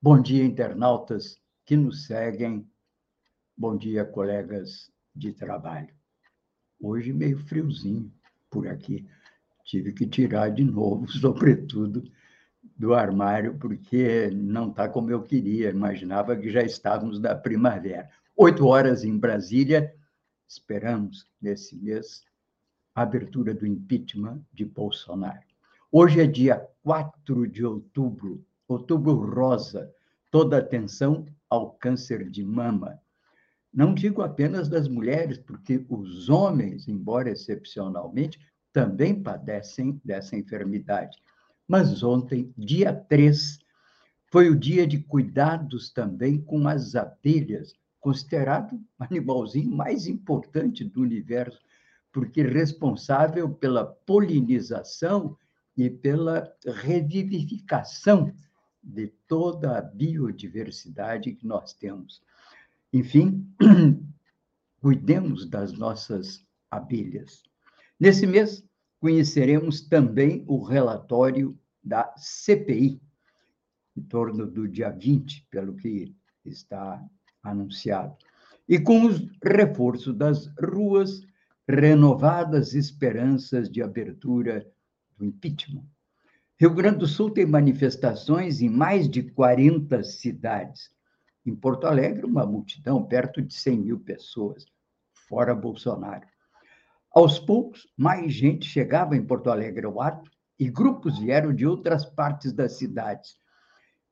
Bom dia, internautas que nos seguem. Bom dia, colegas de trabalho. Hoje meio friozinho por aqui. Tive que tirar de novo, sobretudo, do armário, porque não está como eu queria. Imaginava que já estávamos na primavera. Oito horas em Brasília. Esperamos, nesse mês, a abertura do impeachment de Bolsonaro. Hoje é dia 4 de outubro, outubro rosa, toda atenção ao câncer de mama. Não digo apenas das mulheres, porque os homens, embora excepcionalmente, também padecem dessa enfermidade. Mas ontem, dia 3, foi o dia de cuidados também com as abelhas, considerado o animalzinho mais importante do universo porque responsável pela polinização e pela revivificação de toda a biodiversidade que nós temos. Enfim, cuidemos das nossas abelhas. Nesse mês, conheceremos também o relatório da CPI, em torno do dia 20, pelo que está anunciado. E com os reforços das ruas, renovadas esperanças de abertura do impeachment. Rio Grande do Sul tem manifestações em mais de 40 cidades. Em Porto Alegre, uma multidão, perto de 100 mil pessoas, fora Bolsonaro. Aos poucos, mais gente chegava em Porto Alegre ao ato e grupos vieram de outras partes das cidades.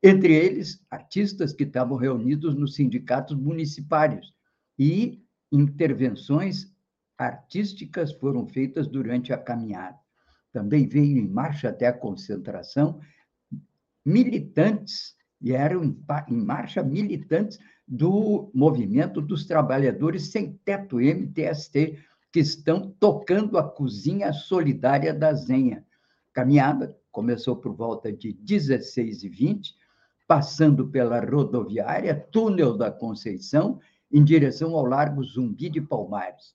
Entre eles, artistas que estavam reunidos nos sindicatos municipários e intervenções artísticas foram feitas durante a caminhada. Também veio em marcha até a concentração militantes, e eram em marcha militantes do movimento dos trabalhadores sem teto MTST, que estão tocando a cozinha solidária da Zenha. Caminhada começou por volta de 16h20, passando pela rodoviária, túnel da Conceição, em direção ao Largo Zumbi de Palmares.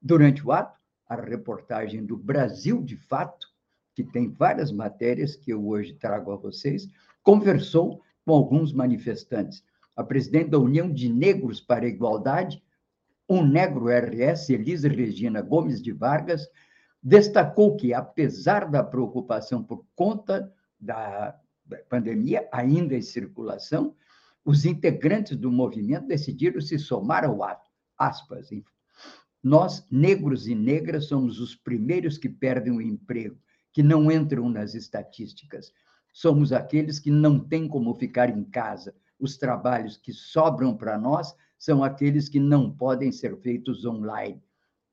Durante o ato, a reportagem do Brasil de Fato, que tem várias matérias que eu hoje trago a vocês, conversou com alguns manifestantes. A presidente da União de Negros para a Igualdade, um negro RS, Elisa Regina Gomes de Vargas, destacou que, apesar da preocupação por conta da pandemia ainda em circulação, os integrantes do movimento decidiram se somar ao ato. Aspas, nós, negros e negras, somos os primeiros que perdem o emprego, que não entram nas estatísticas. Somos aqueles que não têm como ficar em casa. Os trabalhos que sobram para nós são aqueles que não podem ser feitos online,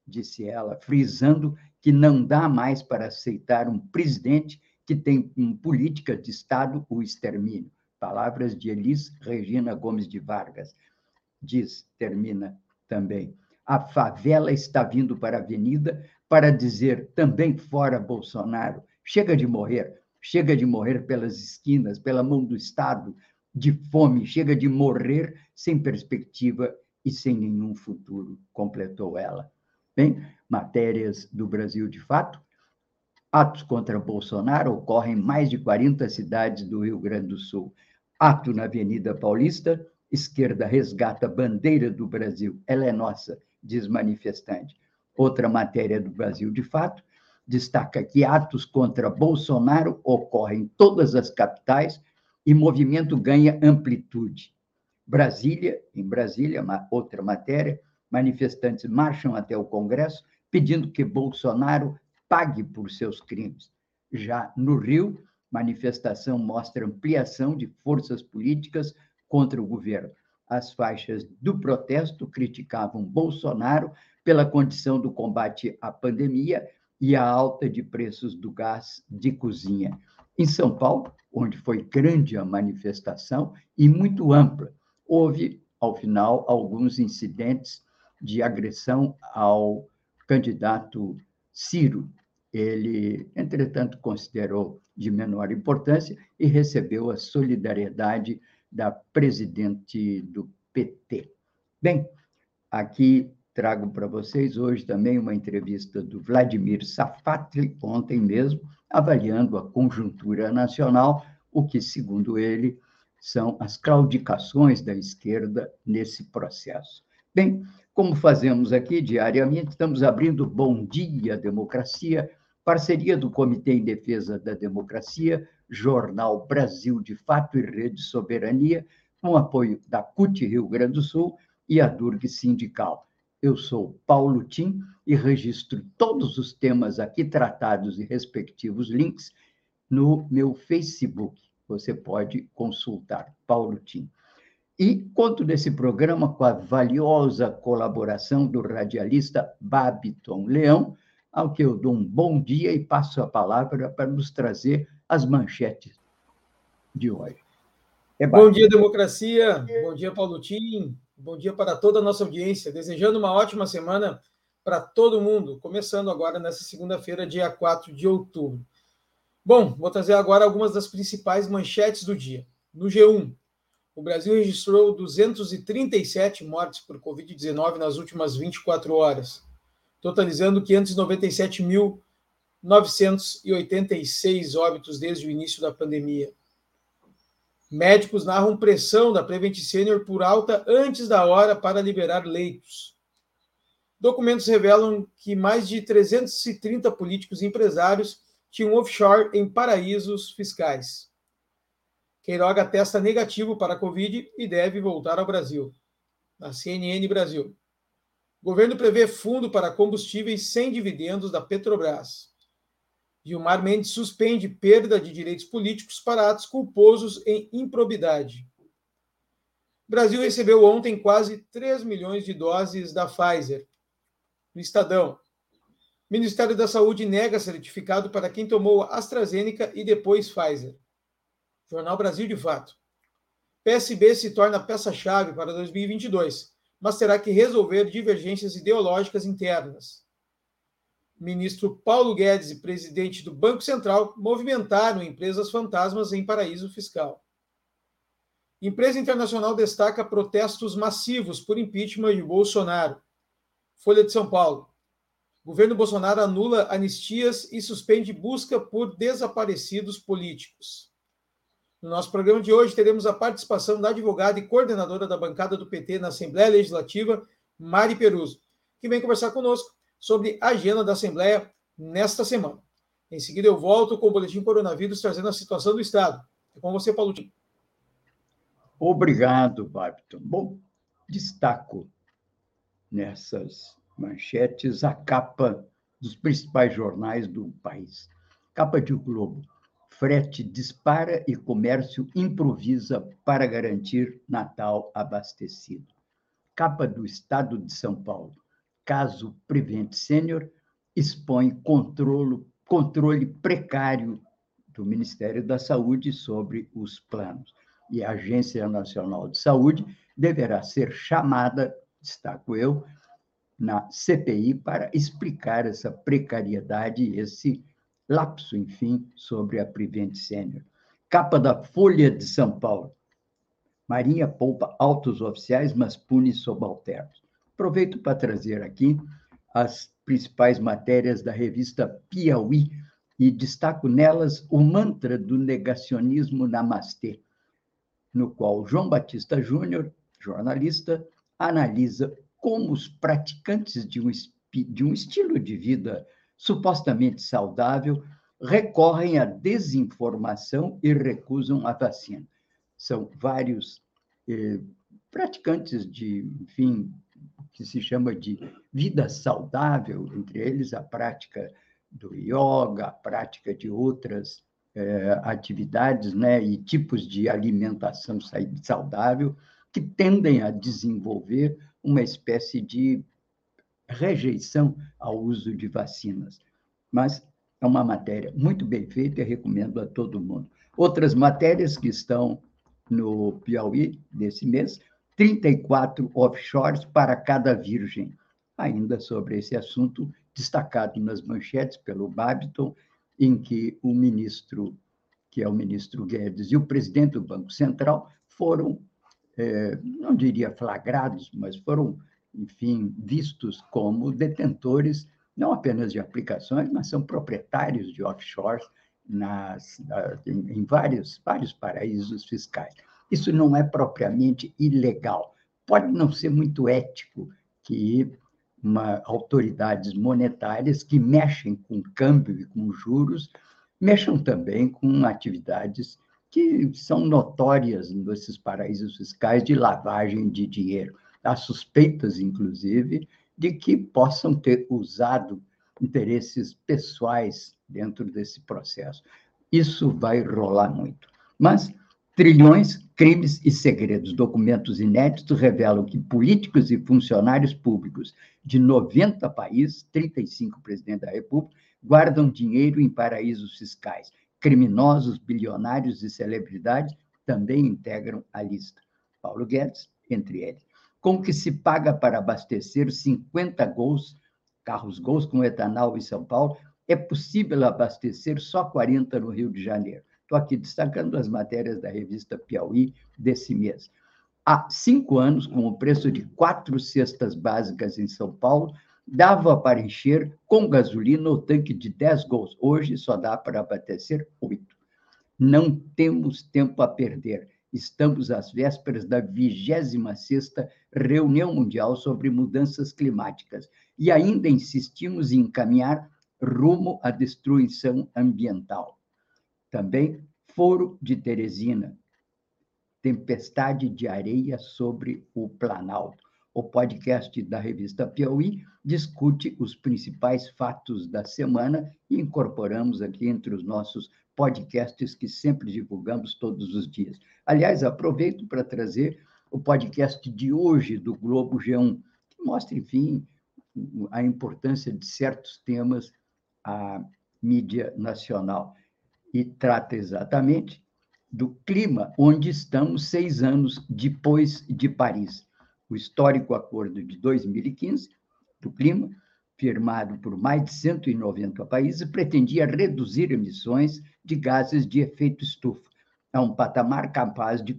disse ela, frisando que não dá mais para aceitar um presidente que tem em política de Estado o extermínio. Palavras de Elis Regina Gomes de Vargas. Diz, termina também a favela está vindo para a avenida para dizer também fora Bolsonaro, chega de morrer, chega de morrer pelas esquinas, pela mão do Estado, de fome, chega de morrer sem perspectiva e sem nenhum futuro, completou ela. Bem, matérias do Brasil de fato. Atos contra Bolsonaro ocorrem em mais de 40 cidades do Rio Grande do Sul. Ato na Avenida Paulista, esquerda resgata a bandeira do Brasil, ela é nossa diz manifestante. Outra matéria do Brasil de Fato destaca que atos contra Bolsonaro ocorrem em todas as capitais e movimento ganha amplitude. Brasília, em Brasília, outra matéria, manifestantes marcham até o Congresso pedindo que Bolsonaro pague por seus crimes. Já no Rio, manifestação mostra ampliação de forças políticas contra o governo as faixas do protesto criticavam Bolsonaro pela condição do combate à pandemia e a alta de preços do gás de cozinha. Em São Paulo, onde foi grande a manifestação e muito ampla, houve, ao final, alguns incidentes de agressão ao candidato Ciro. Ele, entretanto, considerou de menor importância e recebeu a solidariedade da presidente do PT. Bem, aqui trago para vocês hoje também uma entrevista do Vladimir Safatli, ontem mesmo, avaliando a conjuntura nacional, o que, segundo ele, são as claudicações da esquerda nesse processo. Bem, como fazemos aqui diariamente, estamos abrindo Bom Dia Democracia, parceria do Comitê em Defesa da Democracia, Jornal Brasil de Fato e Rede Soberania, com apoio da CUT Rio Grande do Sul e a Durg Sindical. Eu sou Paulo Tim e registro todos os temas aqui tratados e respectivos links no meu Facebook. Você pode consultar, Paulo Tim. E conto nesse programa com a valiosa colaboração do radialista Babiton Leão, ao que eu dou um bom dia e passo a palavra para nos trazer as manchetes de hoje. É bom dia, democracia. Bom dia, Paulo Tim. Bom dia para toda a nossa audiência. Desejando uma ótima semana para todo mundo, começando agora nessa segunda-feira, dia 4 de outubro. Bom, vou trazer agora algumas das principais manchetes do dia. No G1, o Brasil registrou 237 mortes por Covid-19 nas últimas 24 horas, totalizando 597.986 óbitos desde o início da pandemia. Médicos narram pressão da Prevent Senior por alta antes da hora para liberar leitos. Documentos revelam que mais de 330 políticos e empresários tinham offshore em paraísos fiscais. Queiroga testa negativo para a Covid e deve voltar ao Brasil. Na CNN Brasil. O governo prevê fundo para combustíveis sem dividendos da Petrobras. Gilmar Mendes suspende perda de direitos políticos para atos culposos em improbidade. O Brasil recebeu ontem quase 3 milhões de doses da Pfizer. No Estadão, o Ministério da Saúde nega certificado para quem tomou AstraZeneca e depois Pfizer. Jornal Brasil de Fato. PSB se torna peça-chave para 2022, mas terá que resolver divergências ideológicas internas ministro Paulo Guedes e presidente do Banco Central movimentaram empresas fantasmas em paraíso fiscal. Empresa internacional destaca protestos massivos por impeachment de Bolsonaro. Folha de São Paulo. Governo Bolsonaro anula anistias e suspende busca por desaparecidos políticos. No nosso programa de hoje, teremos a participação da advogada e coordenadora da bancada do PT na Assembleia Legislativa, Mari Peruso, que vem conversar conosco sobre a agenda da Assembleia nesta semana. Em seguida, eu volto com o Boletim Coronavírus trazendo a situação do Estado. É com você, Paulo. Obrigado, Babton. Bom, destaco nessas manchetes a capa dos principais jornais do país. Capa de o Globo. Frete dispara e comércio improvisa para garantir Natal abastecido. Capa do Estado de São Paulo caso Prevent Senior expõe controle precário do Ministério da Saúde sobre os planos. E a Agência Nacional de Saúde deverá ser chamada, destaco eu, na CPI para explicar essa precariedade e esse lapso, enfim, sobre a Prevent Senior. Capa da Folha de São Paulo. Marinha poupa altos oficiais, mas pune subalternos. Aproveito para trazer aqui as principais matérias da revista Piauí e destaco nelas o mantra do negacionismo namastê, no qual João Batista Júnior, jornalista, analisa como os praticantes de um, de um estilo de vida supostamente saudável recorrem à desinformação e recusam a vacina. São vários eh, praticantes de, enfim, que se chama de vida saudável, entre eles a prática do yoga, a prática de outras é, atividades né, e tipos de alimentação saudável, que tendem a desenvolver uma espécie de rejeição ao uso de vacinas. Mas é uma matéria muito bem feita e recomendo a todo mundo. Outras matérias que estão no Piauí desse mês 34 offshores para cada virgem. Ainda sobre esse assunto, destacado nas manchetes pelo Babiton, em que o ministro, que é o ministro Guedes, e o presidente do Banco Central foram, é, não diria flagrados, mas foram, enfim, vistos como detentores não apenas de aplicações, mas são proprietários de offshores nas, em, vários, vários paraísos fiscais. Isso não é propriamente ilegal. Pode não ser muito ético que uma, autoridades monetárias que mexem com câmbio e com juros mexam também com atividades que são notórias nesses paraísos fiscais de lavagem de dinheiro. Há suspeitas, inclusive, de que possam ter usado interesses pessoais dentro desse processo. Isso vai rolar muito. Mas trilhões, crimes e segredos. Documentos inéditos revelam que políticos e funcionários públicos de 90 países, 35 presidentes da República, guardam dinheiro em paraísos fiscais. Criminosos, bilionários e celebridades também integram a lista. Paulo Guedes, entre eles com que se paga para abastecer 50 gols, carros gols com etanol em São Paulo, é possível abastecer só 40 no Rio de Janeiro. Estou aqui destacando as matérias da revista Piauí desse mês. Há cinco anos, com o preço de quatro cestas básicas em São Paulo, dava para encher com gasolina o tanque de 10 gols. Hoje só dá para abastecer oito. Não temos tempo a perder Estamos às vésperas da 26ª Reunião Mundial sobre Mudanças Climáticas e ainda insistimos em encaminhar rumo à destruição ambiental. Também Foro de Teresina, tempestade de areia sobre o Planalto. O podcast da revista Piauí discute os principais fatos da semana e incorporamos aqui entre os nossos podcasts que sempre divulgamos todos os dias. Aliás, aproveito para trazer o podcast de hoje do Globo G1, que mostra, enfim, a importância de certos temas à mídia nacional e trata exatamente do clima onde estamos seis anos depois de Paris. O histórico acordo de 2015 do clima firmado por mais de 190 países, pretendia reduzir emissões de gases de efeito estufa a um patamar capaz de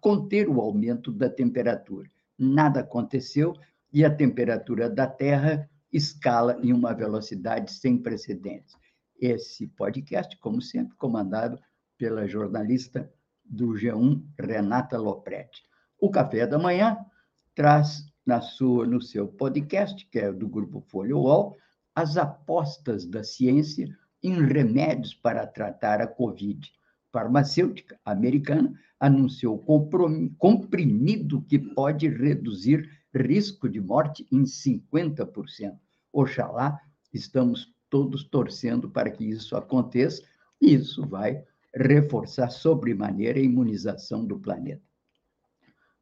conter o aumento da temperatura. Nada aconteceu e a temperatura da Terra escala em uma velocidade sem precedentes. Esse podcast, como sempre, comandado pela jornalista do G1, Renata Lopretti. O café da manhã traz na sua, no seu podcast, que é do grupo Folha UOL, as apostas da ciência em remédios para tratar a Covid. Farmacêutica americana anunciou comprimido que pode reduzir risco de morte em 50%. Oxalá, estamos todos torcendo para que isso aconteça, e isso vai reforçar sobremaneira a imunização do planeta.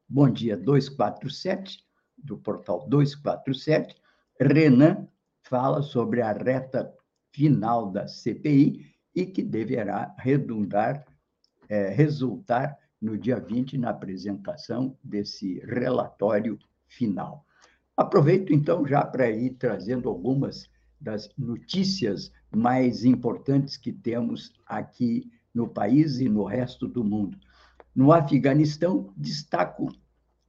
Bom dia 247 do portal 247, Renan fala sobre a reta final da CPI e que deverá redundar, é, resultar no dia 20 na apresentação desse relatório final. Aproveito então já para ir trazendo algumas das notícias mais importantes que temos aqui no país e no resto do mundo. No Afeganistão, destaco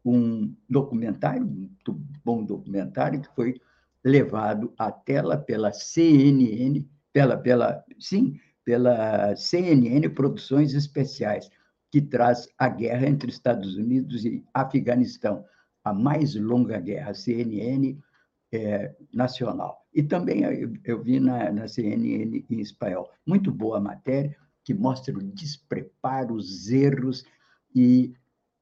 um documentário, muito bom documentário, que foi levado à tela pela CNN, pela, pela, sim, pela CNN Produções Especiais, que traz a guerra entre Estados Unidos e Afeganistão, a mais longa guerra, CNN é, nacional. E também eu, eu vi na, na CNN em espanhol. Muito boa matéria, que mostra o despreparo, os erros e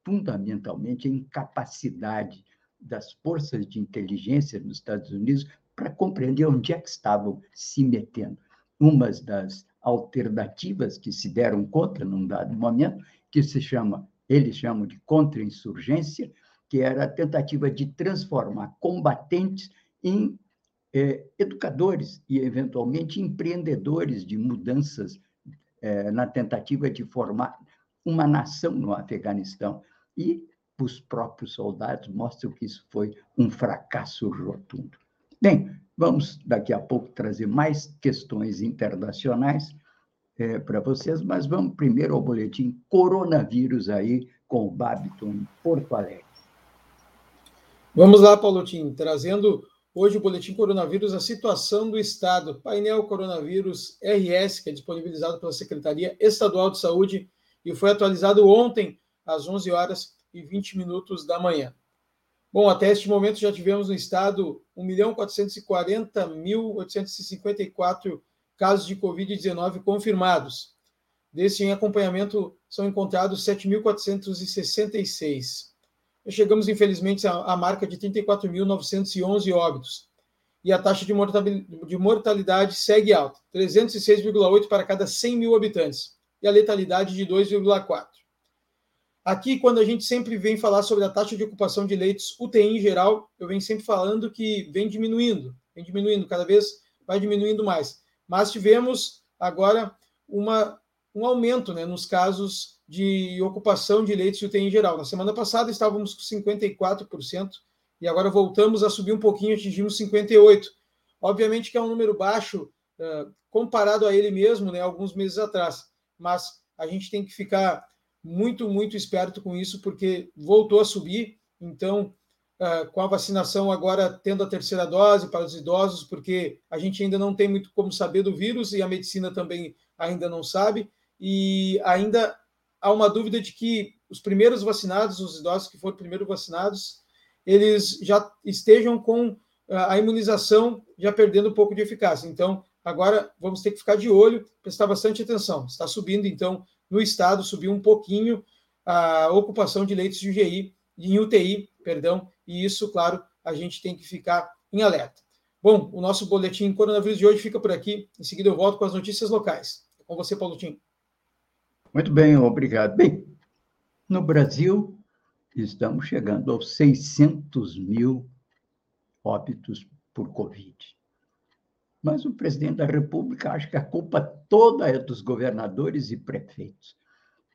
fundamentalmente a incapacidade das forças de inteligência nos Estados Unidos para compreender onde é que estavam se metendo. Uma das alternativas que se deram contra num dado momento, que se chama, eles chamam de contra-insurgência, que era a tentativa de transformar combatentes em é, educadores e, eventualmente, empreendedores de mudanças é, na tentativa de formar uma nação no Afeganistão. E os próprios soldados mostram que isso foi um fracasso rotundo. Bem, vamos daqui a pouco trazer mais questões internacionais é, para vocês, mas vamos primeiro ao boletim coronavírus aí com o Babiton em Porto Alegre. Vamos lá, Paulotinho, trazendo hoje o boletim coronavírus, a situação do Estado, painel coronavírus RS, que é disponibilizado pela Secretaria Estadual de Saúde e foi atualizado ontem às 11 horas e 20 minutos da manhã. Bom, até este momento já tivemos no estado 1.440.854 casos de Covid-19 confirmados. Desse em acompanhamento são encontrados 7.466. Chegamos, infelizmente, à marca de 34.911 óbitos. E a taxa de mortalidade segue alta, 306,8 para cada 100 mil habitantes. E a letalidade de 2,4. Aqui, quando a gente sempre vem falar sobre a taxa de ocupação de leitos UTI em geral, eu venho sempre falando que vem diminuindo, vem diminuindo, cada vez vai diminuindo mais. Mas tivemos agora uma, um aumento né, nos casos de ocupação de leitos UTI em geral. Na semana passada estávamos com 54% e agora voltamos a subir um pouquinho, atingimos 58%. Obviamente que é um número baixo uh, comparado a ele mesmo, né, alguns meses atrás, mas a gente tem que ficar muito, muito esperto com isso, porque voltou a subir. Então, uh, com a vacinação agora tendo a terceira dose para os idosos, porque a gente ainda não tem muito como saber do vírus e a medicina também ainda não sabe, e ainda há uma dúvida de que os primeiros vacinados, os idosos que foram primeiro vacinados, eles já estejam com a imunização já perdendo um pouco de eficácia. Então, agora vamos ter que ficar de olho, prestar bastante atenção. Está subindo, então, no estado subiu um pouquinho a ocupação de leitos de UGI, em UTI, perdão, e isso, claro, a gente tem que ficar em alerta. Bom, o nosso boletim coronavírus de hoje fica por aqui. Em seguida, eu volto com as notícias locais. É com você, Paulo Tim. Muito bem, obrigado. Bem, no Brasil, estamos chegando aos 600 mil óbitos por Covid. Mas o presidente da República acha que a culpa toda é dos governadores e prefeitos.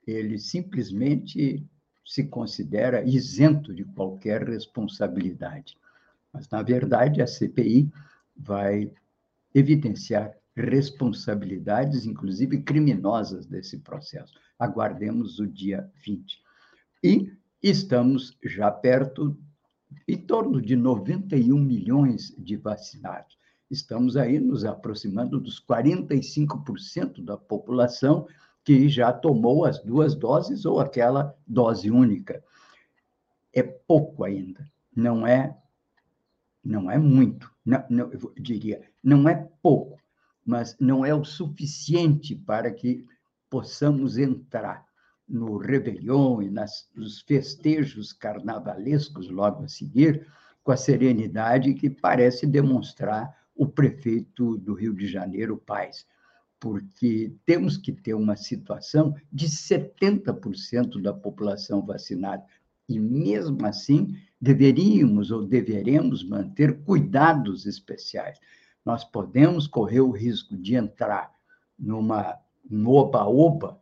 Ele simplesmente se considera isento de qualquer responsabilidade. Mas, na verdade, a CPI vai evidenciar responsabilidades, inclusive criminosas, desse processo. Aguardemos o dia 20. E estamos já perto, em torno de 91 milhões de vacinados estamos aí nos aproximando dos 45% da população que já tomou as duas doses ou aquela dose única. É pouco ainda, não é não é muito, não, não, eu diria, não é pouco, mas não é o suficiente para que possamos entrar no Réveillon e nas, nos festejos carnavalescos logo a seguir, com a serenidade que parece demonstrar o prefeito do Rio de Janeiro, Paz, porque temos que ter uma situação de 70% da população vacinada. E mesmo assim, deveríamos ou deveremos manter cuidados especiais. Nós podemos correr o risco de entrar numa oba-oba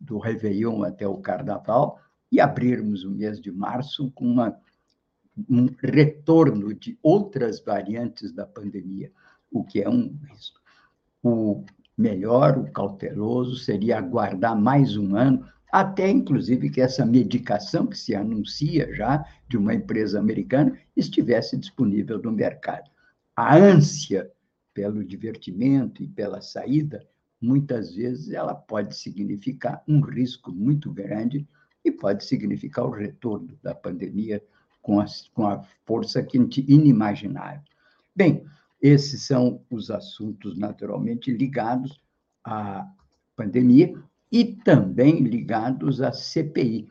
do Réveillon até o Carnaval e abrirmos o mês de março com uma um retorno de outras variantes da pandemia, o que é um risco. O melhor, o cauteloso, seria aguardar mais um ano, até inclusive que essa medicação que se anuncia já de uma empresa americana estivesse disponível no mercado. A ânsia pelo divertimento e pela saída, muitas vezes ela pode significar um risco muito grande e pode significar o retorno da pandemia com a, com a força que inimaginável. Bem, esses são os assuntos naturalmente ligados à pandemia e também ligados à CPI,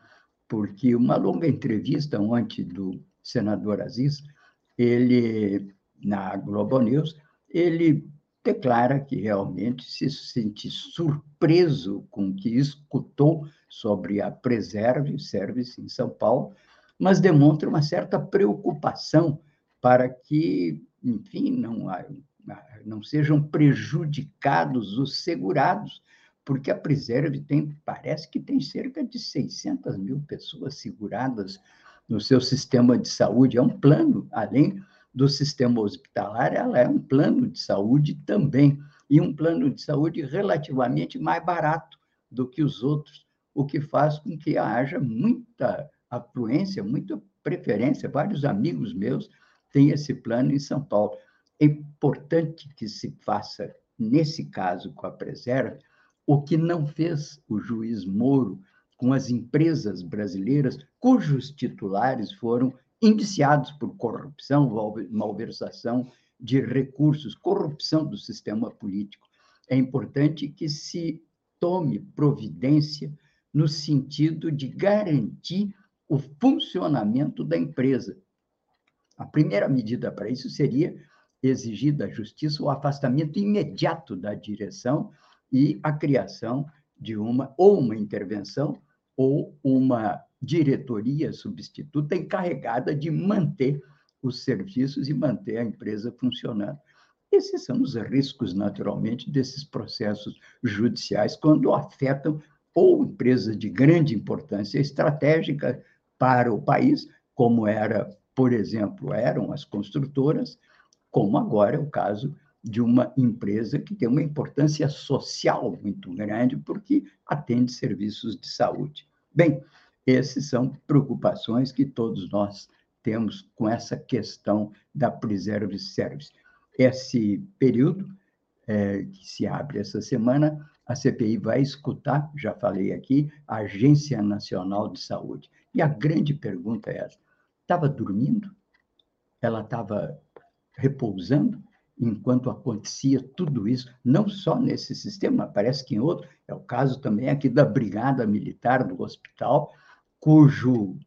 porque uma longa entrevista ontem do senador Aziz, ele na Globo News, ele declara que realmente se sente surpreso com o que escutou sobre a Preserve Service em São Paulo, mas demonstra uma certa preocupação para que, enfim, não, não sejam prejudicados os segurados, porque a Preserve tem, parece que tem cerca de 600 mil pessoas seguradas no seu sistema de saúde. É um plano, além do sistema hospitalar, ela é um plano de saúde também, e um plano de saúde relativamente mais barato do que os outros, o que faz com que haja muita afluência, muita preferência. Vários amigos meus têm esse plano em São Paulo. É importante que se faça, nesse caso com a Preserve, o que não fez o juiz Moro com as empresas brasileiras cujos titulares foram indiciados por corrupção, malversação de recursos, corrupção do sistema político. É importante que se tome providência no sentido de garantir o funcionamento da empresa. A primeira medida para isso seria exigir da justiça o afastamento imediato da direção e a criação de uma ou uma intervenção ou uma diretoria substituta encarregada de manter os serviços e manter a empresa funcionando. Esses são os riscos, naturalmente, desses processos judiciais quando afetam ou empresas de grande importância estratégica para o país, como era, por exemplo, eram as construtoras, como agora é o caso de uma empresa que tem uma importância social muito grande, porque atende serviços de saúde. Bem, essas são preocupações que todos nós temos com essa questão da Preserve Service. Esse período é, que se abre essa semana, a CPI vai escutar, já falei aqui, a Agência Nacional de Saúde. E a grande pergunta é essa: estava dormindo? Ela estava repousando? enquanto acontecia tudo isso, não só nesse sistema, parece que em outro, é o caso também aqui da Brigada Militar do Hospital, cujo,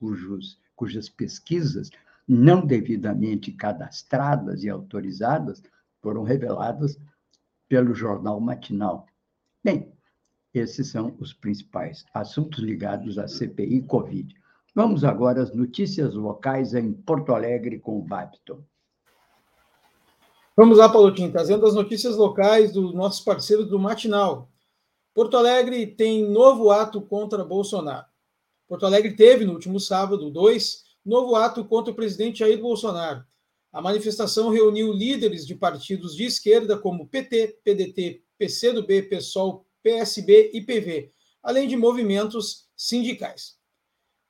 cujos, cujas pesquisas não devidamente cadastradas e autorizadas foram reveladas pelo jornal matinal. Bem, esses são os principais assuntos ligados à CPI Covid. Vamos agora às notícias locais em Porto Alegre com o Babton. Vamos lá, Paulotinho, trazendo as notícias locais dos nossos parceiros do Matinal. Porto Alegre tem novo ato contra Bolsonaro. Porto Alegre teve, no último sábado, 2, novo ato contra o presidente Jair Bolsonaro. A manifestação reuniu líderes de partidos de esquerda como PT, PDT, PCdoB, PSOL, PSB e PV, além de movimentos sindicais.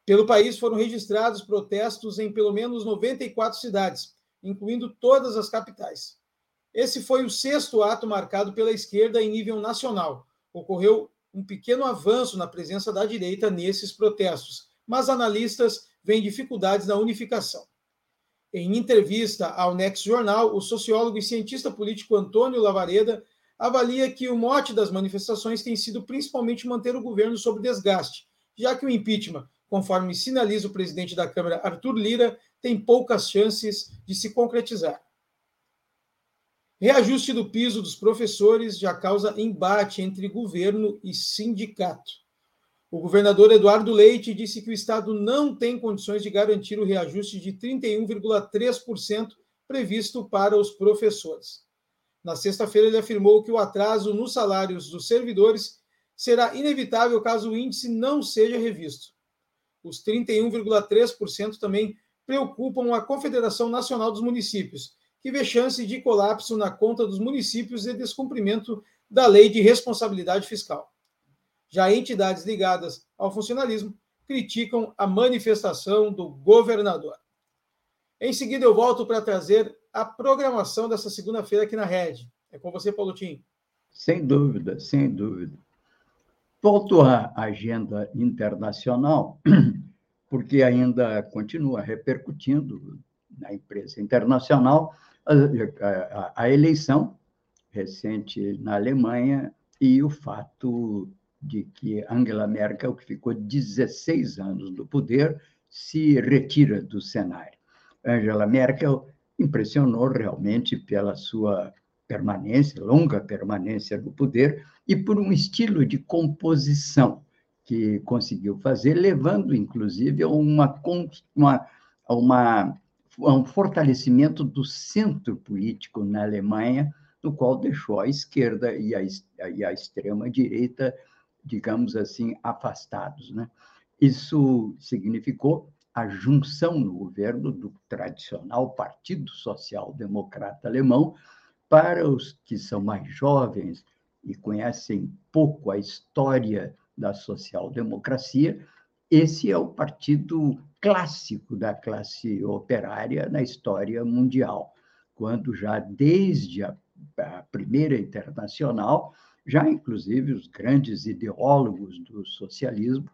Pelo país foram registrados protestos em pelo menos 94 cidades, incluindo todas as capitais. Esse foi o sexto ato marcado pela esquerda em nível nacional. Ocorreu um pequeno avanço na presença da direita nesses protestos, mas analistas veem dificuldades na unificação. Em entrevista ao Next Jornal, o sociólogo e cientista político Antônio Lavareda avalia que o mote das manifestações tem sido principalmente manter o governo sob desgaste, já que o impeachment, conforme sinaliza o presidente da Câmara Arthur Lira, tem poucas chances de se concretizar. Reajuste do piso dos professores já causa embate entre governo e sindicato. O governador Eduardo Leite disse que o Estado não tem condições de garantir o reajuste de 31,3% previsto para os professores. Na sexta-feira, ele afirmou que o atraso nos salários dos servidores será inevitável caso o índice não seja revisto. Os 31,3% também preocupam a Confederação Nacional dos Municípios, que vê chance de colapso na conta dos municípios e descumprimento da lei de responsabilidade fiscal. Já entidades ligadas ao funcionalismo criticam a manifestação do governador. Em seguida, eu volto para trazer a programação dessa segunda-feira aqui na Rede. É com você, Paulo Tim. Sem dúvida, sem dúvida. Volto à agenda internacional, porque ainda continua repercutindo na imprensa internacional a, a, a eleição recente na Alemanha e o fato de que Angela Merkel, que ficou 16 anos no poder, se retira do cenário. Angela Merkel impressionou realmente pela sua permanência, longa permanência no poder, e por um estilo de composição que conseguiu fazer, levando, inclusive, a uma, uma, a uma a um fortalecimento do centro político na Alemanha, no qual deixou a esquerda e a, e a extrema-direita, digamos assim, afastados. Né? Isso significou a junção no governo do tradicional Partido Social Democrata Alemão. Para os que são mais jovens e conhecem pouco a história da social-democracia, esse é o partido clássico da classe operária na história mundial, quando já desde a, a primeira internacional, já inclusive os grandes ideólogos do socialismo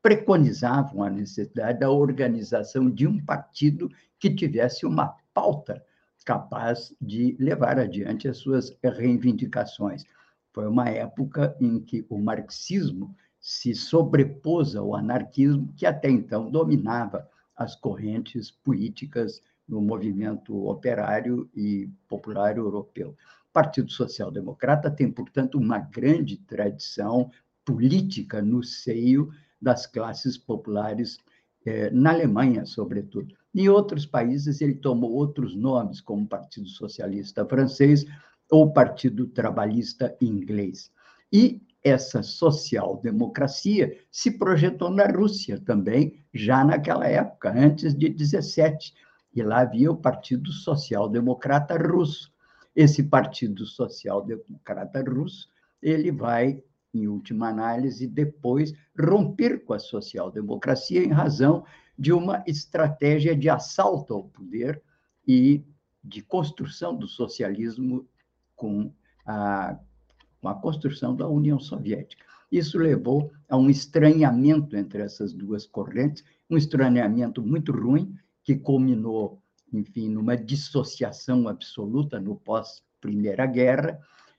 preconizavam a necessidade da organização de um partido que tivesse uma pauta capaz de levar adiante as suas reivindicações. Foi uma época em que o marxismo se sobrepôs ao anarquismo, que até então dominava as correntes políticas no movimento operário e popular europeu. O Partido Social Democrata tem, portanto, uma grande tradição política no seio das classes populares, eh, na Alemanha, sobretudo. Em outros países, ele tomou outros nomes, como Partido Socialista Francês ou Partido Trabalhista Inglês. E essa social-democracia se projetou na Rússia também, já naquela época, antes de 17. E lá havia o Partido Social-Democrata Russo. Esse Partido Social-Democrata Russo, ele vai em última análise, depois romper com a social-democracia em razão de uma estratégia de assalto ao poder e de construção do socialismo com a, com a construção da União Soviética. Isso levou a um estranhamento entre essas duas correntes, um estranhamento muito ruim, que culminou, enfim, numa dissociação absoluta no pós-Primeira Guerra,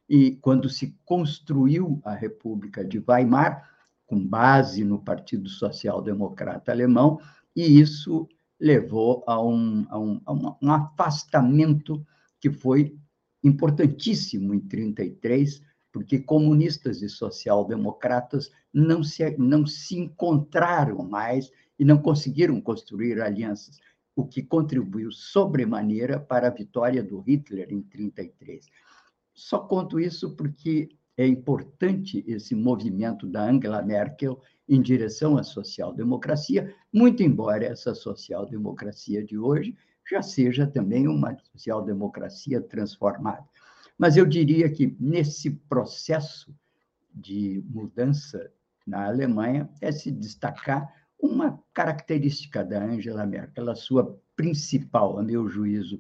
e quando se construiu a República de Weimar, com base no Partido Social Democrata Alemão, e isso levou a um, a um, a um afastamento que foi importantíssimo em 1933, porque comunistas e social-democratas não se, não se encontraram mais e não conseguiram construir alianças, o que contribuiu sobremaneira para a vitória do Hitler em 1933. Só conto isso porque é importante esse movimento da Angela Merkel em direção à social-democracia, muito embora essa social-democracia de hoje já seja também uma social-democracia transformada. Mas eu diria que nesse processo de mudança na Alemanha é se destacar uma característica da Angela Merkel, a sua principal, a meu juízo,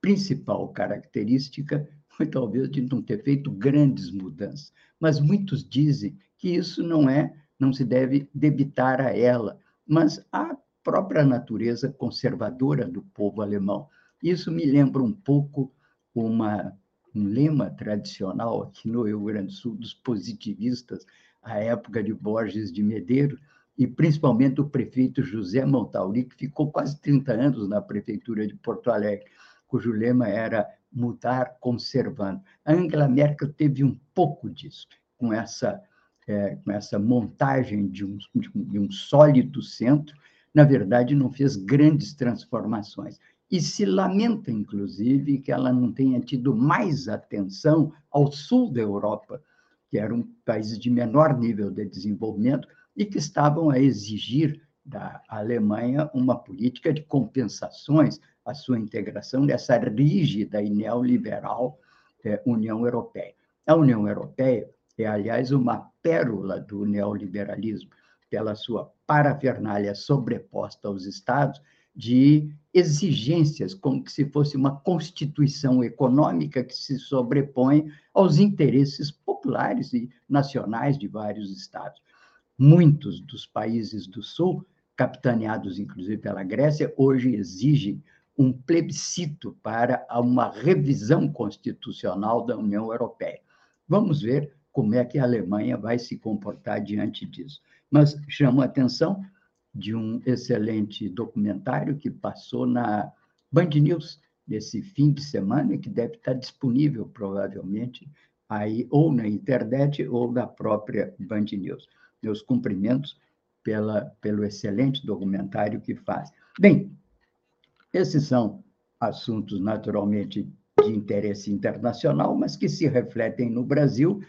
principal característica foi talvez de não ter feito grandes mudanças, mas muitos dizem que isso não é, não se deve debitar a ela, mas à própria natureza conservadora do povo alemão. Isso me lembra um pouco uma, um lema tradicional aqui no Rio Grande do Sul dos positivistas, à época de Borges de Medeiros, e principalmente o prefeito José Montauri, que ficou quase 30 anos na prefeitura de Porto Alegre, cujo lema era mudar conservando. A Angela Merkel teve um pouco disso, com essa, é, com essa montagem de um, de um sólido centro, na verdade, não fez grandes transformações. E se lamenta, inclusive, que ela não tenha tido mais atenção ao sul da Europa, que eram países de menor nível de desenvolvimento e que estavam a exigir da Alemanha uma política de compensações à sua integração nessa rígida e neoliberal é, União Europeia. A União Europeia é, aliás, uma pérola do neoliberalismo, pela sua parafernália sobreposta aos Estados de exigências, como se fosse uma constituição econômica que se sobrepõe aos interesses populares e nacionais de vários Estados. Muitos dos países do Sul capitaneados inclusive pela Grécia, hoje exigem um plebiscito para uma revisão constitucional da União Europeia. Vamos ver como é que a Alemanha vai se comportar diante disso. Mas chamo a atenção de um excelente documentário que passou na Band News nesse fim de semana, que deve estar disponível provavelmente aí ou na internet ou na própria Band News. Meus cumprimentos pela, pelo excelente documentário que faz. Bem, esses são assuntos naturalmente de interesse internacional, mas que se refletem no Brasil,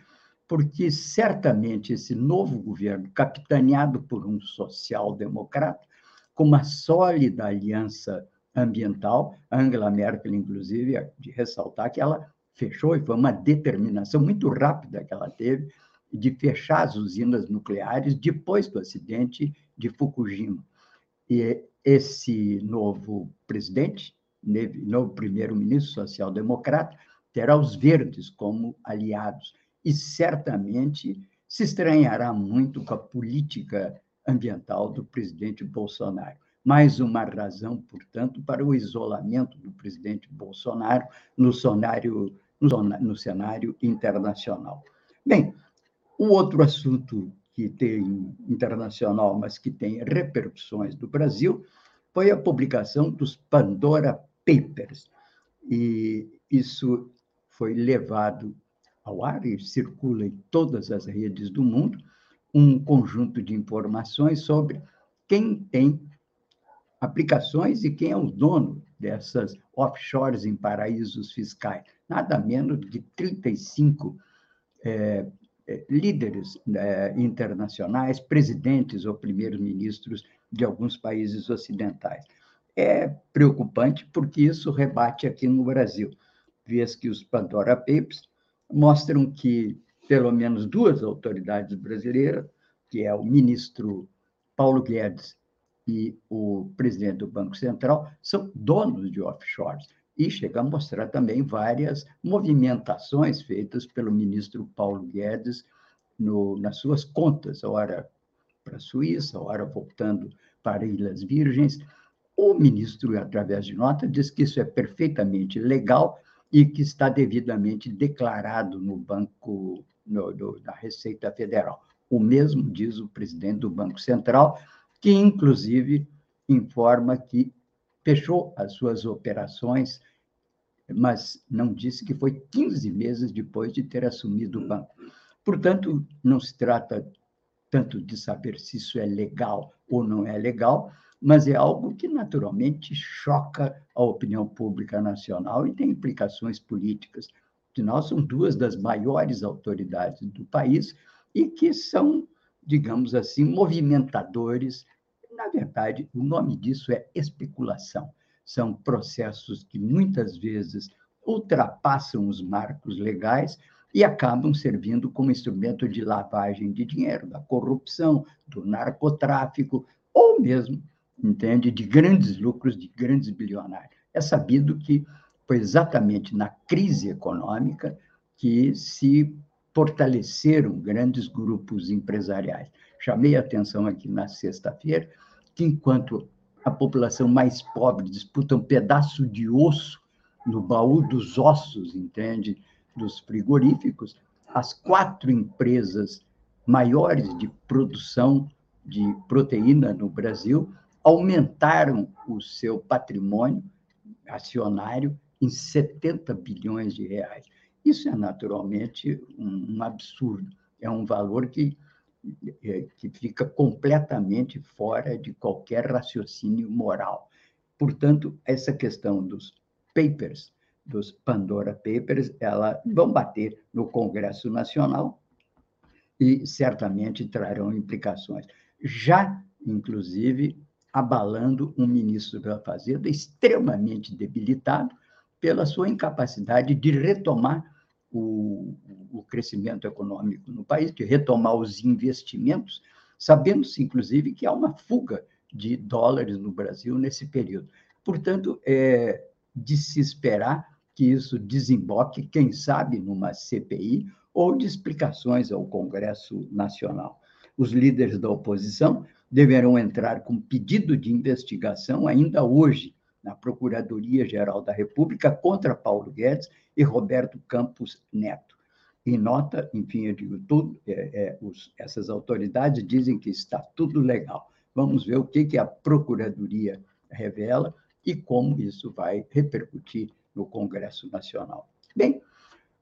porque certamente esse novo governo, capitaneado por um social-democrata, com uma sólida aliança ambiental. Angela Merkel, inclusive, é de ressaltar que ela fechou, e foi uma determinação muito rápida que ela teve de fechar as usinas nucleares depois do acidente de Fukushima. E esse novo presidente, novo primeiro-ministro social-democrata, terá os verdes como aliados e certamente se estranhará muito com a política ambiental do presidente Bolsonaro. Mais uma razão, portanto, para o isolamento do presidente Bolsonaro no cenário, no cenário internacional. Bem, o outro assunto que tem internacional, mas que tem repercussões no Brasil, foi a publicação dos Pandora Papers. E isso foi levado ao ar e circula em todas as redes do mundo um conjunto de informações sobre quem tem aplicações e quem é o dono dessas offshores em paraísos fiscais. Nada menos de 35 é, é, líderes é, internacionais, presidentes ou primeiros ministros de alguns países ocidentais. É preocupante porque isso rebate aqui no Brasil, vez que os Pandora Papers mostram que pelo menos duas autoridades brasileiras, que é o ministro Paulo Guedes e o presidente do Banco Central, são donos de offshores. E chega a mostrar também várias movimentações feitas pelo ministro Paulo Guedes no, nas suas contas, ora para a Suíça, ora voltando para Ilhas Virgens. O ministro, através de nota, diz que isso é perfeitamente legal e que está devidamente declarado no Banco da Receita Federal. O mesmo diz o presidente do Banco Central, que inclusive informa que fechou as suas operações, mas não disse que foi 15 meses depois de ter assumido o banco. Portanto, não se trata tanto de saber se isso é legal ou não é legal, mas é algo que naturalmente choca a opinião pública nacional e tem implicações políticas. Afinal, são duas das maiores autoridades do país e que são, digamos assim, movimentadores. Na verdade, o nome disso é especulação. São processos que muitas vezes ultrapassam os marcos legais e acabam servindo como instrumento de lavagem de dinheiro, da corrupção, do narcotráfico, ou mesmo entende, de grandes lucros de grandes bilionários. É sabido que foi exatamente na crise econômica que se fortaleceram grandes grupos empresariais. Chamei a atenção aqui na sexta-feira que, enquanto a população mais pobre disputa um pedaço de osso no baú dos ossos, entende, dos frigoríficos, as quatro empresas maiores de produção de proteína no Brasil aumentaram o seu patrimônio acionário em 70 bilhões de reais. Isso é naturalmente um, um absurdo, é um valor que, que fica completamente fora de qualquer raciocínio moral. Portanto, essa questão dos papers, dos Pandora Papers, ela vão bater no Congresso Nacional e certamente trarão implicações. Já, inclusive, abalando um ministro da Fazenda extremamente debilitado pela sua incapacidade de retomar o, o crescimento econômico no país, de retomar os investimentos, sabendo-se, inclusive, que há uma fuga de dólares no Brasil nesse período. Portanto, é de se esperar que isso desemboque, quem sabe, numa CPI ou de explicações ao Congresso Nacional. Os líderes da oposição deverão entrar com pedido de investigação ainda hoje na Procuradoria-Geral da República contra Paulo Guedes e Roberto Campos Neto. Em nota, enfim, eu digo tudo, é, é, os, essas autoridades dizem que está tudo legal. Vamos ver o que, que a Procuradoria revela e como isso vai repercutir no Congresso Nacional. Bem,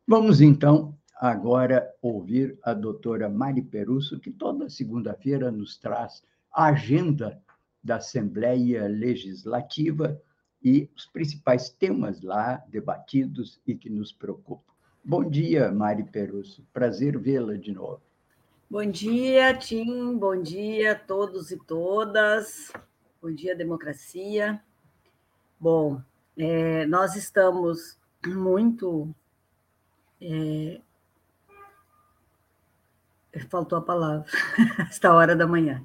vamos então agora ouvir a doutora Mari Perusso, que toda segunda-feira nos traz a agenda da Assembleia Legislativa e os principais temas lá debatidos e que nos preocupam. Bom dia, Mari Perusso. Prazer vê-la de novo. Bom dia, Tim. Bom dia a todos e todas. Bom dia, democracia. Bom, é, nós estamos muito. É, faltou a palavra, esta hora da manhã.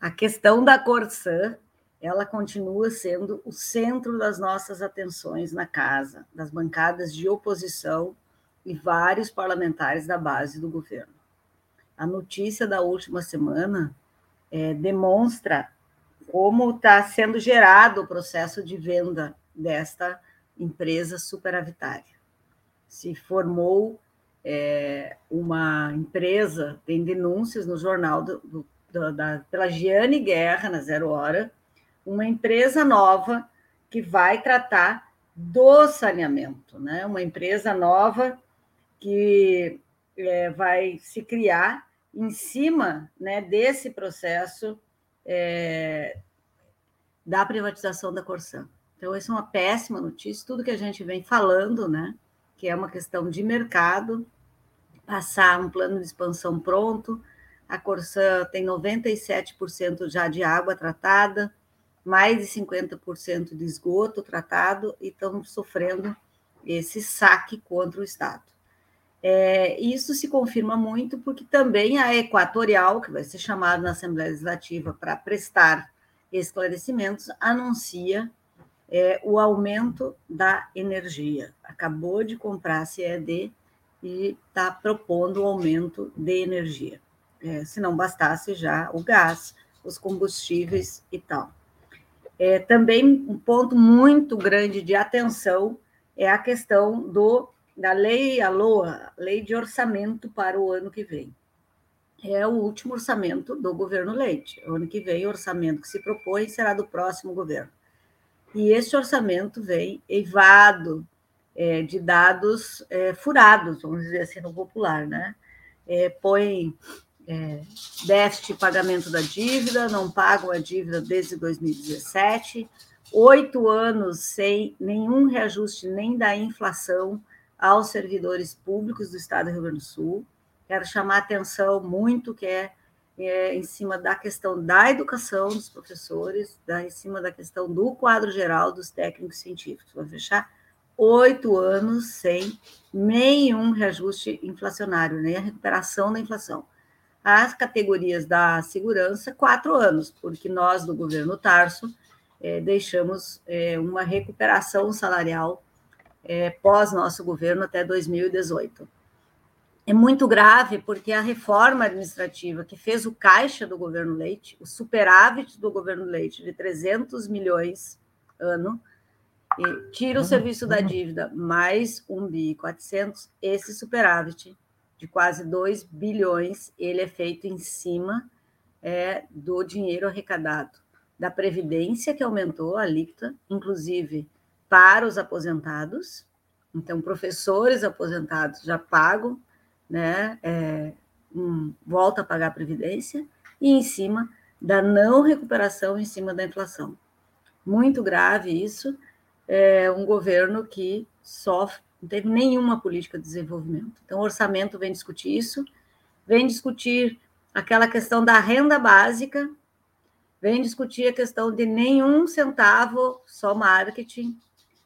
A questão da Corsã, ela continua sendo o centro das nossas atenções na casa, das bancadas de oposição e vários parlamentares da base do governo. A notícia da última semana é, demonstra como está sendo gerado o processo de venda desta empresa superavitária. Se formou é, uma empresa, tem denúncias no jornal do, do, da, pela Giane Guerra, na Zero Hora, uma empresa nova que vai tratar do saneamento, né? uma empresa nova que é, vai se criar em cima né, desse processo é, da privatização da Corsã. Então, isso é uma péssima notícia, tudo que a gente vem falando, né, que é uma questão de mercado, passar um plano de expansão pronto, a Corsã tem 97% já de água tratada, mais de 50% de esgoto tratado e estão sofrendo esse saque contra o Estado. É, isso se confirma muito porque também a Equatorial, que vai ser chamada na Assembleia Legislativa para prestar esclarecimentos, anuncia é, o aumento da energia. Acabou de comprar a CED e está propondo o aumento de energia. É, se não bastasse já o gás, os combustíveis e tal. É, também um ponto muito grande de atenção é a questão do da lei, a LOA, Lei de Orçamento para o ano que vem. É o último orçamento do governo Leite. O ano que vem, o orçamento que se propõe será do próximo governo. E esse orçamento vem eivado é, de dados é, furados, vamos dizer assim, no popular, né? É, põe é, déficit pagamento da dívida, não pagam a dívida desde 2017, oito anos sem nenhum reajuste nem da inflação, aos servidores públicos do Estado do Rio Grande do Sul. Quero chamar atenção muito que é, é em cima da questão da educação dos professores, da, em cima da questão do quadro geral dos técnicos científicos. Vou fechar oito anos sem nenhum reajuste inflacionário, nem a recuperação da inflação. As categorias da segurança, quatro anos, porque nós, do governo Tarso, é, deixamos é, uma recuperação salarial é, pós nosso governo até 2018. É muito grave porque a reforma administrativa que fez o caixa do governo Leite, o superávit do governo Leite de 300 milhões ano, e tira o serviço da dívida mais 1 bi 400, esse superávit de quase 2 bilhões, ele é feito em cima é, do dinheiro arrecadado da Previdência, que aumentou a alíquota, inclusive para os aposentados. Então, professores aposentados já pagam, né, é, um, volta a pagar a Previdência, e em cima da não recuperação em cima da inflação. Muito grave isso. É um governo que sofre, não teve nenhuma política de desenvolvimento. Então, o orçamento vem discutir isso, vem discutir aquela questão da renda básica, vem discutir a questão de nenhum centavo, só marketing,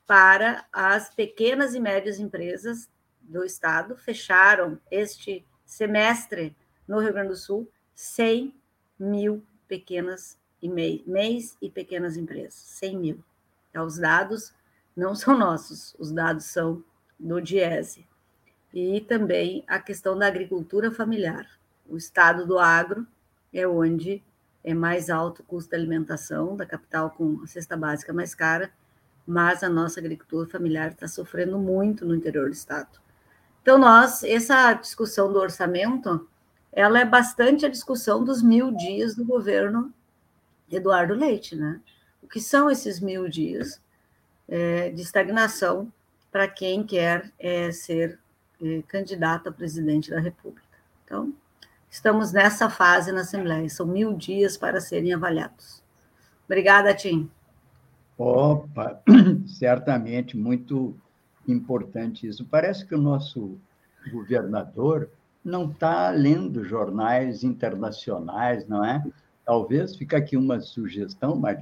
para as pequenas e médias empresas do Estado. Fecharam este semestre no Rio Grande do Sul 100 mil pequenas e MEIs e pequenas empresas. 100 mil. Então, os dados não são nossos, os dados são do Diese. E também a questão da agricultura familiar. O estado do agro é onde é mais alto o custo da alimentação, da capital com a cesta básica mais cara, mas a nossa agricultura familiar está sofrendo muito no interior do estado. Então, nós, essa discussão do orçamento, ela é bastante a discussão dos mil dias do governo Eduardo Leite, né? O que são esses mil dias é, de estagnação para quem quer é, ser é, candidato a presidente da República? Então, estamos nessa fase na Assembleia, são mil dias para serem avaliados. Obrigada, Tim. Opa, certamente muito importante isso. Parece que o nosso governador não está lendo jornais internacionais, não é? talvez, fica aqui uma sugestão, mas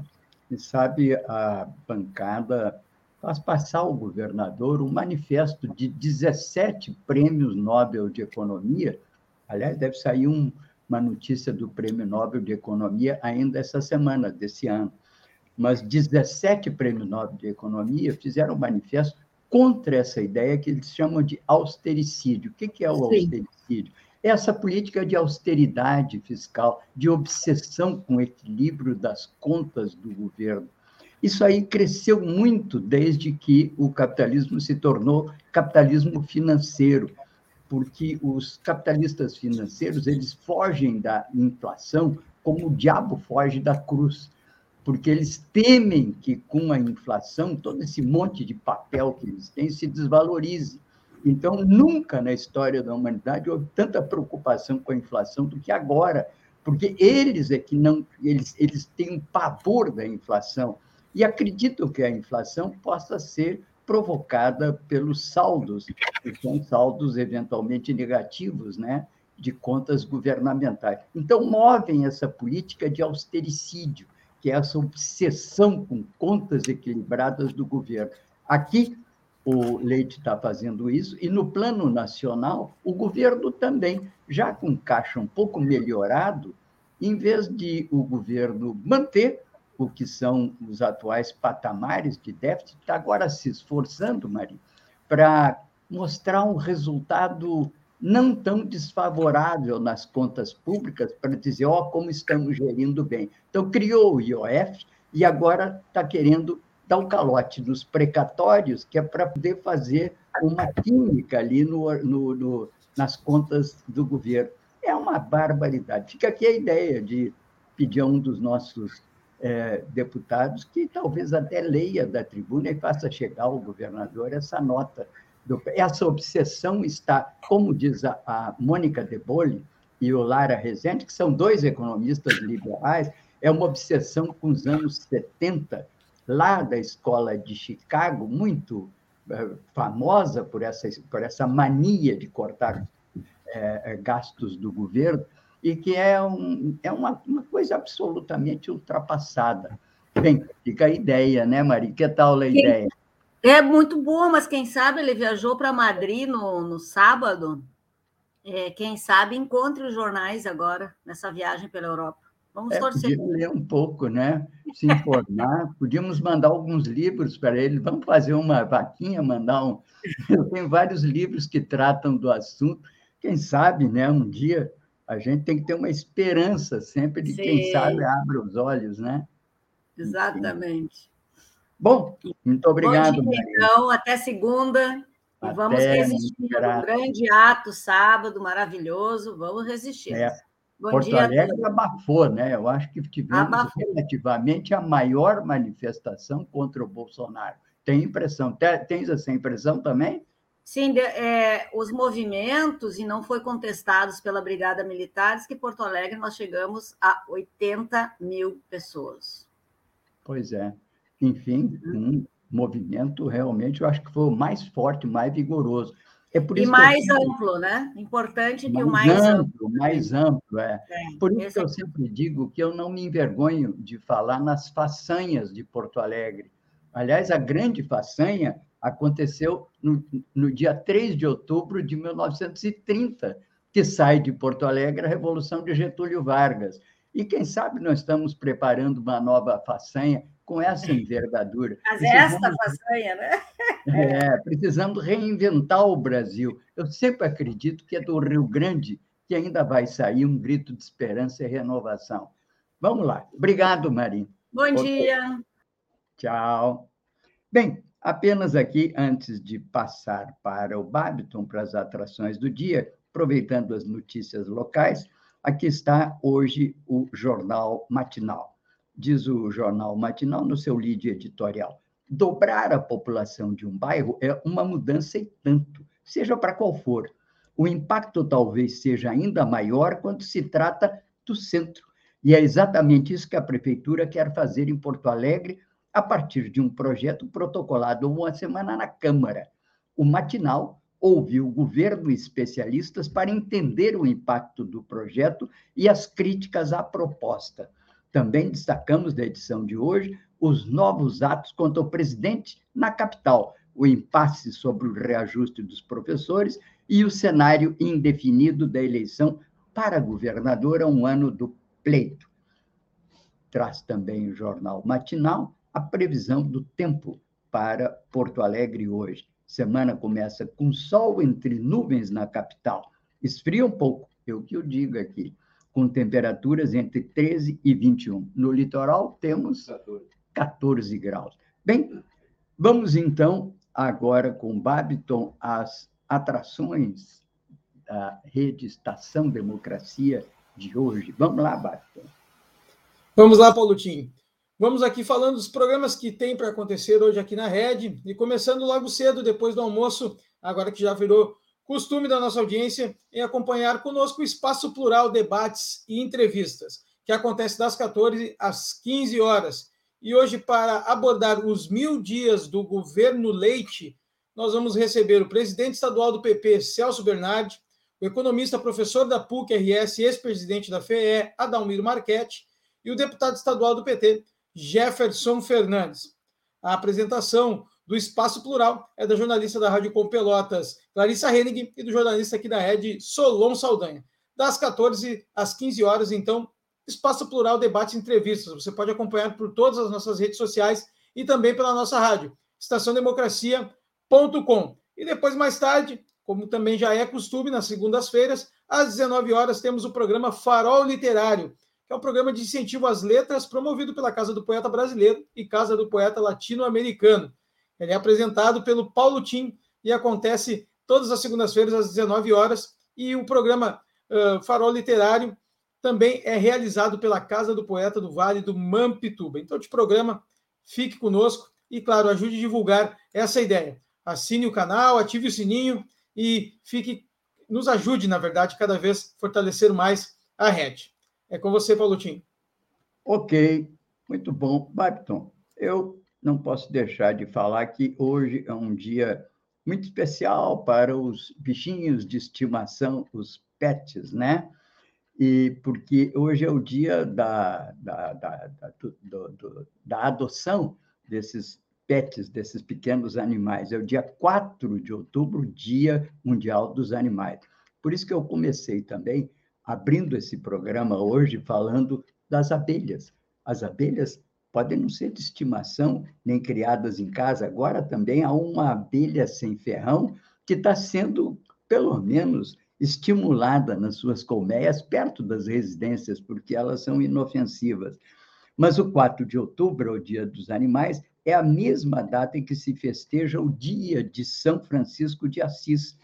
sabe a bancada faz passar ao governador um manifesto de 17 prêmios Nobel de Economia. Aliás, deve sair um, uma notícia do Prêmio Nobel de Economia ainda essa semana, desse ano. Mas 17 prêmios Nobel de Economia fizeram um manifesto contra essa ideia que eles chamam de austericídio. O que é o Sim. austericídio? É essa política de austeridade fiscal, de obsessão com o equilíbrio das contas do governo. Isso aí cresceu muito desde que o capitalismo se tornou capitalismo financeiro, porque os capitalistas financeiros eles fogem da inflação como o diabo foge da cruz, porque eles temem que com a inflação todo esse monte de papel que eles têm se desvalorize. Então, nunca na história da humanidade houve tanta preocupação com a inflação do que agora, porque eles é que não, eles, eles têm um pavor da inflação e acreditam que a inflação possa ser provocada pelos saldos, que são saldos eventualmente negativos, né, de contas governamentais. Então, movem essa política de austericídio, que é essa obsessão com contas equilibradas do governo. Aqui, o Leite está fazendo isso, e no plano nacional, o governo também, já com caixa um pouco melhorado, em vez de o governo manter o que são os atuais patamares de déficit, está agora se esforçando, Maria, para mostrar um resultado não tão desfavorável nas contas públicas, para dizer, ó, oh, como estamos gerindo bem. Então, criou o IOF e agora está querendo dar um calote nos precatórios, que é para poder fazer uma química ali no, no, no, nas contas do governo. É uma barbaridade. Fica aqui a ideia de pedir a um dos nossos é, deputados que talvez até leia da tribuna e faça chegar ao governador essa nota. Do, essa obsessão está, como diz a, a Mônica De Bolle e o Lara Rezende, que são dois economistas liberais, é uma obsessão com os anos 70, lá da escola de Chicago, muito é, famosa por essa, por essa mania de cortar é, gastos do governo, e que é, um, é uma, uma coisa absolutamente ultrapassada. Bem, fica a ideia, né, Mari? Que tal a ideia? É muito boa, mas quem sabe ele viajou para Madrid no, no sábado. É, quem sabe encontre os jornais agora nessa viagem pela Europa. Vamos é, torcer. Podia ler um pouco, né? Se informar. Podíamos mandar alguns livros para ele. Vamos fazer uma vaquinha, mandar um. Eu tenho vários livros que tratam do assunto. Quem sabe, né? Um dia a gente tem que ter uma esperança sempre de Sim. quem sabe abre os olhos, né? Exatamente. Bom, muito obrigado. Bom dia, então, até segunda. Até, e vamos resistir. Um grande ato sábado, maravilhoso. Vamos resistir. É. Bom Porto dia Alegre abafou, né? Eu acho que tivemos abafou. relativamente a maior manifestação contra o Bolsonaro. Tem impressão? Tens essa impressão também? Sim, é, os movimentos, e não foi contestados pela Brigada Militar, que Porto Alegre nós chegamos a 80 mil pessoas. Pois é. Enfim, uhum. um movimento realmente, eu acho que foi o mais forte, mais vigoroso. É por isso e mais amplo, né? Importante que mais o mais amplo. amplo mais amplo, é. é por isso que eu sempre digo que eu não me envergonho de falar nas façanhas de Porto Alegre. Aliás, a grande façanha aconteceu no, no dia 3 de outubro de 1930, que sai de Porto Alegre a Revolução de Getúlio Vargas. E quem sabe nós estamos preparando uma nova façanha com essa envergadura. Mas esta façanha, né? É, precisando reinventar o Brasil. Eu sempre acredito que é do Rio Grande que ainda vai sair um grito de esperança e renovação. Vamos lá. Obrigado, Marim. Bom dia. Tchau. Bem, Apenas aqui, antes de passar para o Babiton, para as atrações do dia, aproveitando as notícias locais, aqui está hoje o Jornal Matinal. Diz o Jornal Matinal no seu lead editorial: dobrar a população de um bairro é uma mudança e tanto, seja para qual for. O impacto talvez seja ainda maior quando se trata do centro. E é exatamente isso que a prefeitura quer fazer em Porto Alegre a partir de um projeto protocolado uma semana na Câmara. O matinal ouviu governo e especialistas para entender o impacto do projeto e as críticas à proposta. Também destacamos da edição de hoje os novos atos contra o presidente na capital, o impasse sobre o reajuste dos professores e o cenário indefinido da eleição para governador a um ano do pleito. Traz também o jornal matinal a previsão do tempo para Porto Alegre hoje. Semana começa com sol entre nuvens na capital. Esfria um pouco, eu que eu digo aqui, com temperaturas entre 13 e 21. No litoral temos 14 graus. Bem, vamos então agora com Babiton às atrações da rede Estação Democracia de hoje. Vamos lá, Babiton. Vamos lá, Paulo Tim. Vamos aqui falando dos programas que tem para acontecer hoje aqui na rede. E começando logo cedo, depois do almoço, agora que já virou costume da nossa audiência, em acompanhar conosco o Espaço Plural Debates e Entrevistas, que acontece das 14 às 15 horas. E hoje, para abordar os mil dias do governo Leite, nós vamos receber o presidente estadual do PP, Celso Bernardi, o economista professor da PUC-RS, ex-presidente da FEE, Adalmiro Marchetti, e o deputado estadual do PT, Jefferson Fernandes. A apresentação do Espaço Plural é da jornalista da Rádio Com Pelotas, Clarissa Hennig, e do jornalista aqui da Rede, Solon Saldanha. Das 14 às 15 horas, então, Espaço Plural Debates e Entrevistas. Você pode acompanhar por todas as nossas redes sociais e também pela nossa rádio, estaçãodemocracia.com. E depois, mais tarde, como também já é costume, nas segundas-feiras, às 19 horas, temos o programa Farol Literário, é um programa de incentivo às letras promovido pela Casa do Poeta Brasileiro e Casa do Poeta Latino-Americano. Ele é apresentado pelo Paulo Tim e acontece todas as segundas-feiras às 19 horas. E o programa uh, Farol Literário também é realizado pela Casa do Poeta do Vale do Mampituba. Então, te programa, fique conosco e, claro, ajude a divulgar essa ideia. Assine o canal, ative o sininho e fique, nos ajude, na verdade, cada vez fortalecer mais a rede. É com você, Tim. Ok, muito bom. Barton, eu não posso deixar de falar que hoje é um dia muito especial para os bichinhos de estimação, os pets, né? e porque hoje é o dia da, da, da, da, do, do, da adoção desses pets, desses pequenos animais. É o dia 4 de outubro, Dia Mundial dos Animais. Por isso que eu comecei também abrindo esse programa hoje falando das abelhas. As abelhas podem não ser de estimação nem criadas em casa. Agora também há uma abelha sem ferrão que está sendo, pelo menos, estimulada nas suas colmeias perto das residências, porque elas são inofensivas. Mas o 4 de outubro, o Dia dos Animais, é a mesma data em que se festeja o dia de São Francisco de Assis.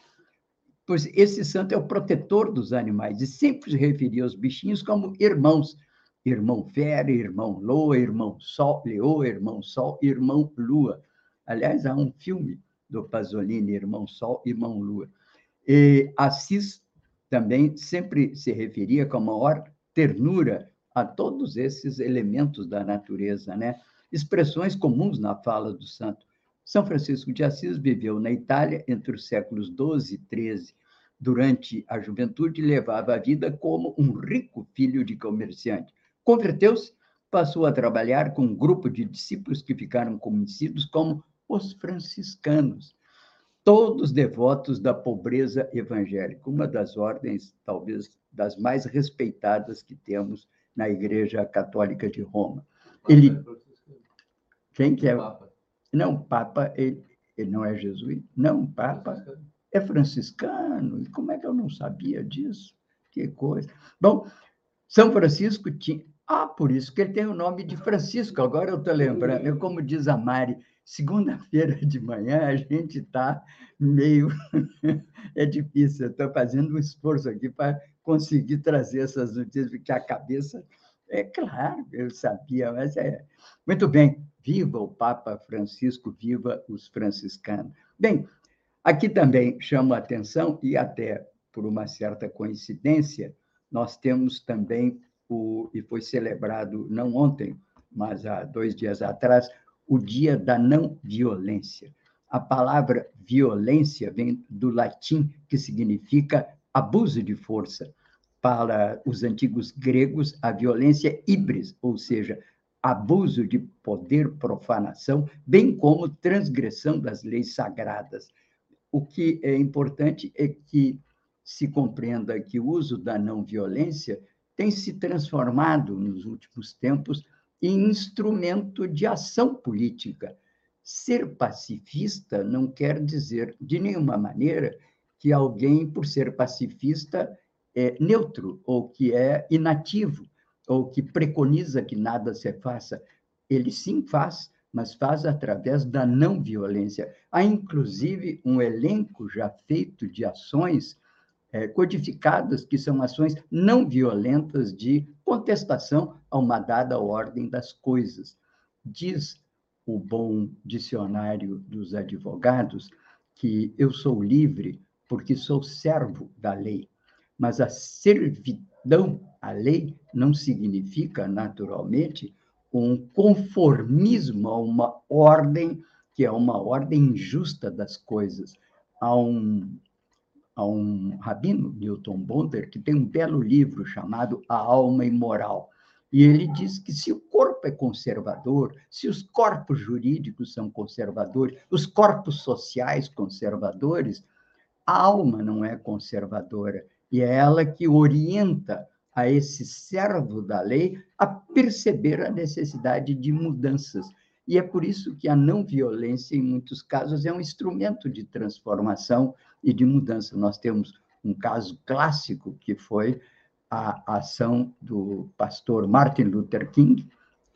Pois esse santo é o protetor dos animais e sempre se referia aos bichinhos como irmãos. Irmão Fera, irmão Loa, irmão Sol, Leoa, irmão Sol, irmão Lua. Aliás, há um filme do Pasolini, Irmão Sol, Irmão Lua. E Assis também sempre se referia com a maior ternura a todos esses elementos da natureza, né? expressões comuns na fala do santo. São Francisco de Assis viveu na Itália entre os séculos 12 e 13. Durante a juventude, levava a vida como um rico filho de comerciante. Converteu-se, passou a trabalhar com um grupo de discípulos que ficaram conhecidos como os franciscanos todos devotos da pobreza evangélica, uma das ordens, talvez, das mais respeitadas que temos na Igreja Católica de Roma. Ele. É Quem que é? Não, Papa, ele, ele não é jesuíta? Não, Papa é franciscano. E como é que eu não sabia disso? Que coisa. Bom, São Francisco tinha. Ah, por isso que ele tem o nome de Francisco, agora eu estou lembrando. Eu, como diz a Mari, Segunda-feira de manhã a gente está meio. é difícil, eu estou fazendo um esforço aqui para conseguir trazer essas notícias, porque a cabeça. É claro, eu sabia, mas é. Muito bem, viva o Papa Francisco, viva os franciscanos. Bem, aqui também chamo a atenção, e até por uma certa coincidência, nós temos também o, e foi celebrado não ontem, mas há dois dias atrás, o Dia da Não Violência. A palavra violência vem do latim, que significa abuso de força. Para os antigos gregos, a violência híbris, ou seja, abuso de poder, profanação, bem como transgressão das leis sagradas. O que é importante é que se compreenda que o uso da não violência tem se transformado nos últimos tempos em instrumento de ação política. Ser pacifista não quer dizer, de nenhuma maneira, que alguém, por ser pacifista, é neutro ou que é inativo ou que preconiza que nada se faça. Ele sim faz, mas faz através da não violência. Há, inclusive, um elenco já feito de ações é, codificadas, que são ações não violentas de contestação a uma dada ordem das coisas. Diz o bom dicionário dos advogados que eu sou livre porque sou servo da lei, mas a servidão à lei não significa, naturalmente, um conformismo a uma ordem que é uma ordem injusta das coisas. Há um, há um rabino, Newton Bonder, que tem um belo livro chamado A Alma Imoral. E ele diz que se o corpo é conservador, se os corpos jurídicos são conservadores, os corpos sociais conservadores, a alma não é conservadora. E é ela que orienta a esse servo da lei a perceber a necessidade de mudanças. E é por isso que a não violência, em muitos casos, é um instrumento de transformação e de mudança. Nós temos um caso clássico que foi a ação do pastor Martin Luther King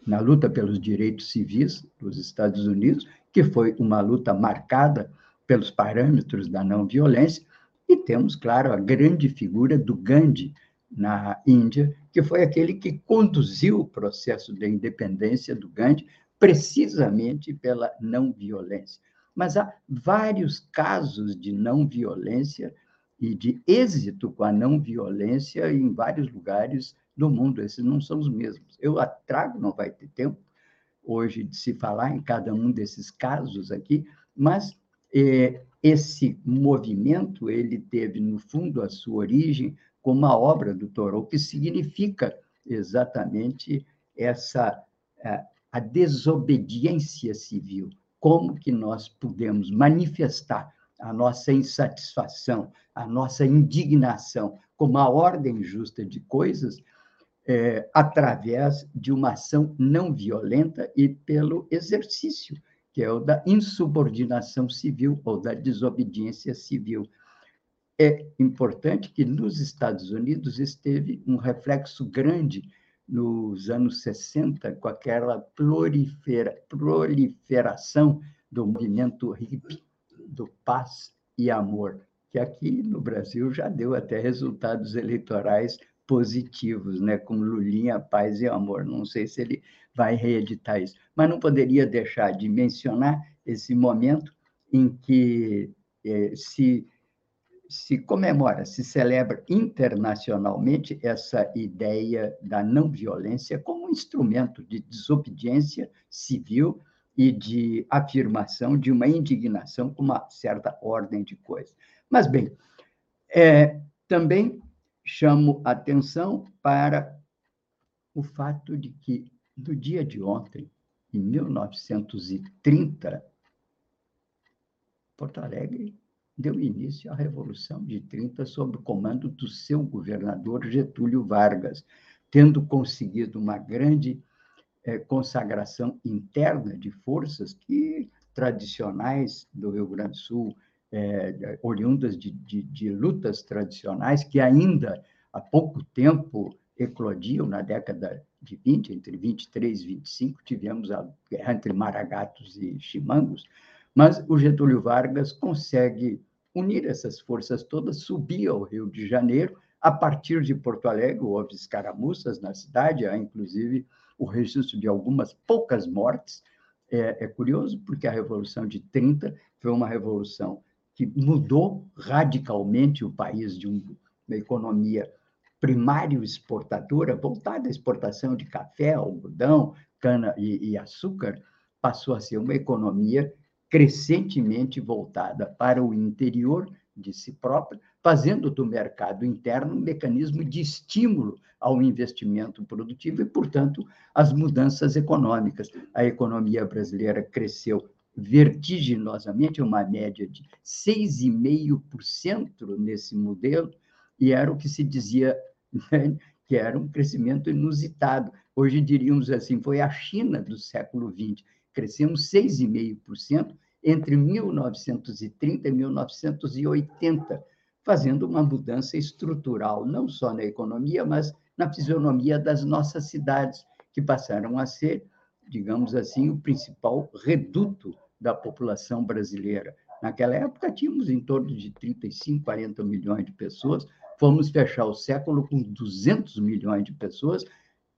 na luta pelos direitos civis dos Estados Unidos, que foi uma luta marcada pelos parâmetros da não violência, e temos, claro, a grande figura do Gandhi na Índia, que foi aquele que conduziu o processo da independência do Gandhi precisamente pela não violência. Mas há vários casos de não violência e de êxito com a não violência em vários lugares do mundo. Esses não são os mesmos. Eu trago, não vai ter tempo hoje de se falar em cada um desses casos aqui, mas é, esse movimento ele teve no fundo a sua origem como uma obra do Thoreau, que significa exatamente essa a, a desobediência civil. Como que nós podemos manifestar a nossa insatisfação, a nossa indignação com uma ordem justa de coisas é, através de uma ação não violenta e pelo exercício, que é o da insubordinação civil ou da desobediência civil. É importante que nos Estados Unidos esteve um reflexo grande nos anos 60, com aquela prolifera, proliferação do movimento hippie, do paz e amor, que aqui no Brasil já deu até resultados eleitorais positivos, né, com Lulinha, paz e amor. Não sei se ele vai reeditar isso, mas não poderia deixar de mencionar esse momento em que eh, se se comemora, se celebra internacionalmente essa ideia da não violência como um instrumento de desobediência civil e de afirmação de uma indignação com uma certa ordem de coisas. Mas, bem, é, também chamo atenção para o fato de que, no dia de ontem, em 1930, Porto Alegre deu início à Revolução de 30 sob o comando do seu governador Getúlio Vargas, tendo conseguido uma grande eh, consagração interna de forças que tradicionais do Rio Grande do Sul, eh, oriundas de, de, de lutas tradicionais que ainda há pouco tempo eclodiam na década de 20, entre 23 e 25, tivemos a guerra entre maragatos e chimangos, mas o Getúlio Vargas consegue unir essas forças todas, subir ao Rio de Janeiro, a partir de Porto Alegre, houve escaramuças na cidade, há inclusive o registro de algumas poucas mortes. É, é curioso, porque a Revolução de 30 foi uma revolução que mudou radicalmente o país de um, uma economia primário exportadora, voltada à exportação de café, algodão, cana e, e açúcar, passou a ser uma economia crescentemente voltada para o interior de si própria, fazendo do mercado interno um mecanismo de estímulo ao investimento produtivo e, portanto, às mudanças econômicas. A economia brasileira cresceu vertiginosamente, uma média de 6,5% nesse modelo, e era o que se dizia né, que era um crescimento inusitado. Hoje diríamos assim, foi a China do século XX, crescemos 6,5% entre 1930 e 1980, fazendo uma mudança estrutural, não só na economia, mas na fisionomia das nossas cidades, que passaram a ser, digamos assim, o principal reduto da população brasileira. Naquela época, tínhamos em torno de 35, 40 milhões de pessoas, fomos fechar o século com 200 milhões de pessoas,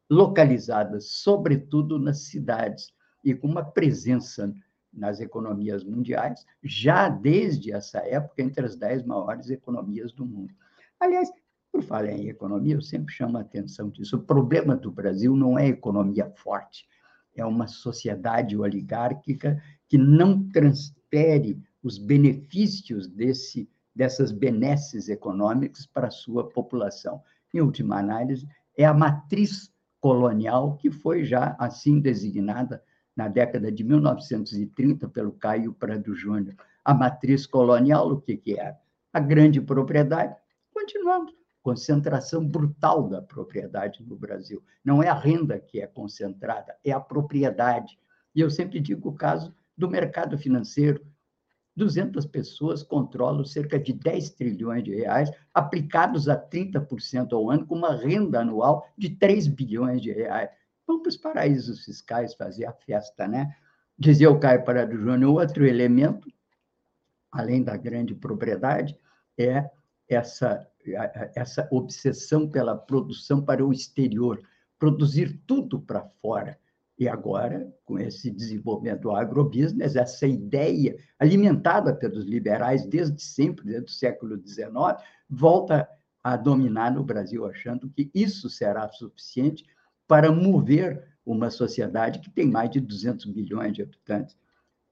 localizadas, sobretudo, nas cidades, e com uma presença nas economias mundiais, já desde essa época, entre as dez maiores economias do mundo. Aliás, por falar em economia, eu sempre chamo a atenção disso. O problema do Brasil não é economia forte, é uma sociedade oligárquica que não transfere os benefícios desse dessas benesses econômicas para a sua população. Em última análise, é a matriz colonial que foi já assim designada na década de 1930 pelo Caio Prado Júnior. A matriz colonial, o que, que era? A grande propriedade. Continuamos. Concentração brutal da propriedade no Brasil. Não é a renda que é concentrada, é a propriedade. E eu sempre digo o caso do mercado financeiro. 200 pessoas controlam cerca de 10 trilhões de reais, aplicados a 30% ao ano, com uma renda anual de 3 bilhões de reais. Vamos para os paraísos fiscais fazer a festa, né? Dizia o Caio Parado Júnior, outro elemento, além da grande propriedade, é essa, essa obsessão pela produção para o exterior, produzir tudo para fora. E agora, com esse desenvolvimento do agrobusiness, essa ideia alimentada pelos liberais desde sempre, desde o século XIX, volta a dominar no Brasil, achando que isso será suficiente para mover uma sociedade que tem mais de 200 milhões de habitantes.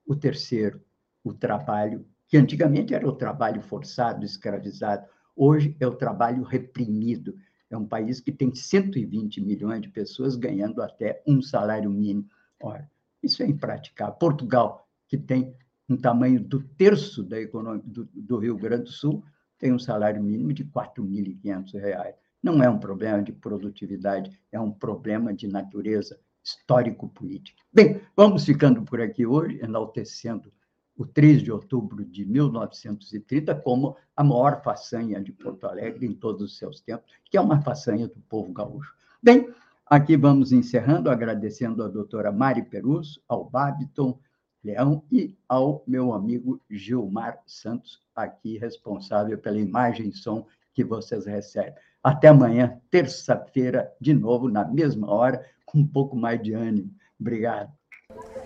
O terceiro, o trabalho, que antigamente era o trabalho forçado, escravizado, hoje é o trabalho reprimido é um país que tem 120 milhões de pessoas ganhando até um salário mínimo. Ora, isso é impraticável. Portugal, que tem um tamanho do terço da economia do, do Rio Grande do Sul, tem um salário mínimo de R$ 4.500. Não é um problema de produtividade, é um problema de natureza histórico-política. Bem, vamos ficando por aqui hoje, enaltecendo o 3 de outubro de 1930 como a maior façanha de Porto Alegre em todos os seus tempos, que é uma façanha do povo gaúcho. Bem, aqui vamos encerrando, agradecendo a doutora Mari Perus, ao Babiton Leão e ao meu amigo Gilmar Santos, aqui responsável pela imagem e som que vocês recebem. Até amanhã, terça-feira, de novo, na mesma hora, com um pouco mais de ânimo. Obrigado.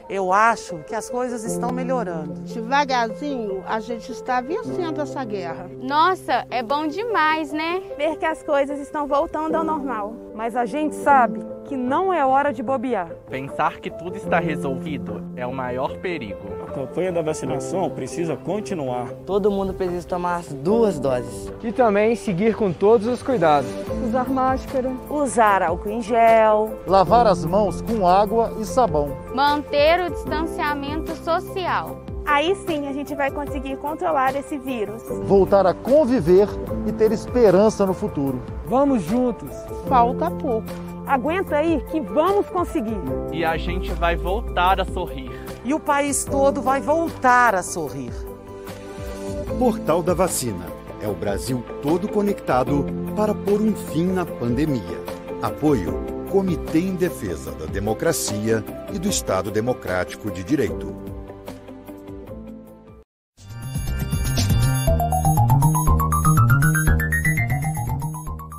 Eu acho que as coisas estão melhorando. Devagarzinho, a gente está vencendo essa guerra. Nossa, é bom demais, né? Ver que as coisas estão voltando ao normal. Mas a gente sabe que não é hora de bobear. Pensar que tudo está resolvido é o maior perigo. A campanha da vacinação precisa continuar. Todo mundo precisa tomar as duas doses. E também seguir com todos os cuidados. Usar máscara. Usar álcool em gel. Lavar as mãos com água e sabão. Manter o distanciamento social. Aí sim a gente vai conseguir controlar esse vírus. Voltar a conviver e ter esperança no futuro. Vamos juntos. Falta pouco. Aguenta aí que vamos conseguir. E a gente vai voltar a sorrir. E o país todo vai voltar a sorrir. Portal da Vacina. É o Brasil todo conectado para pôr um fim na pandemia. Apoio Comitê em Defesa da Democracia e do Estado Democrático de Direito.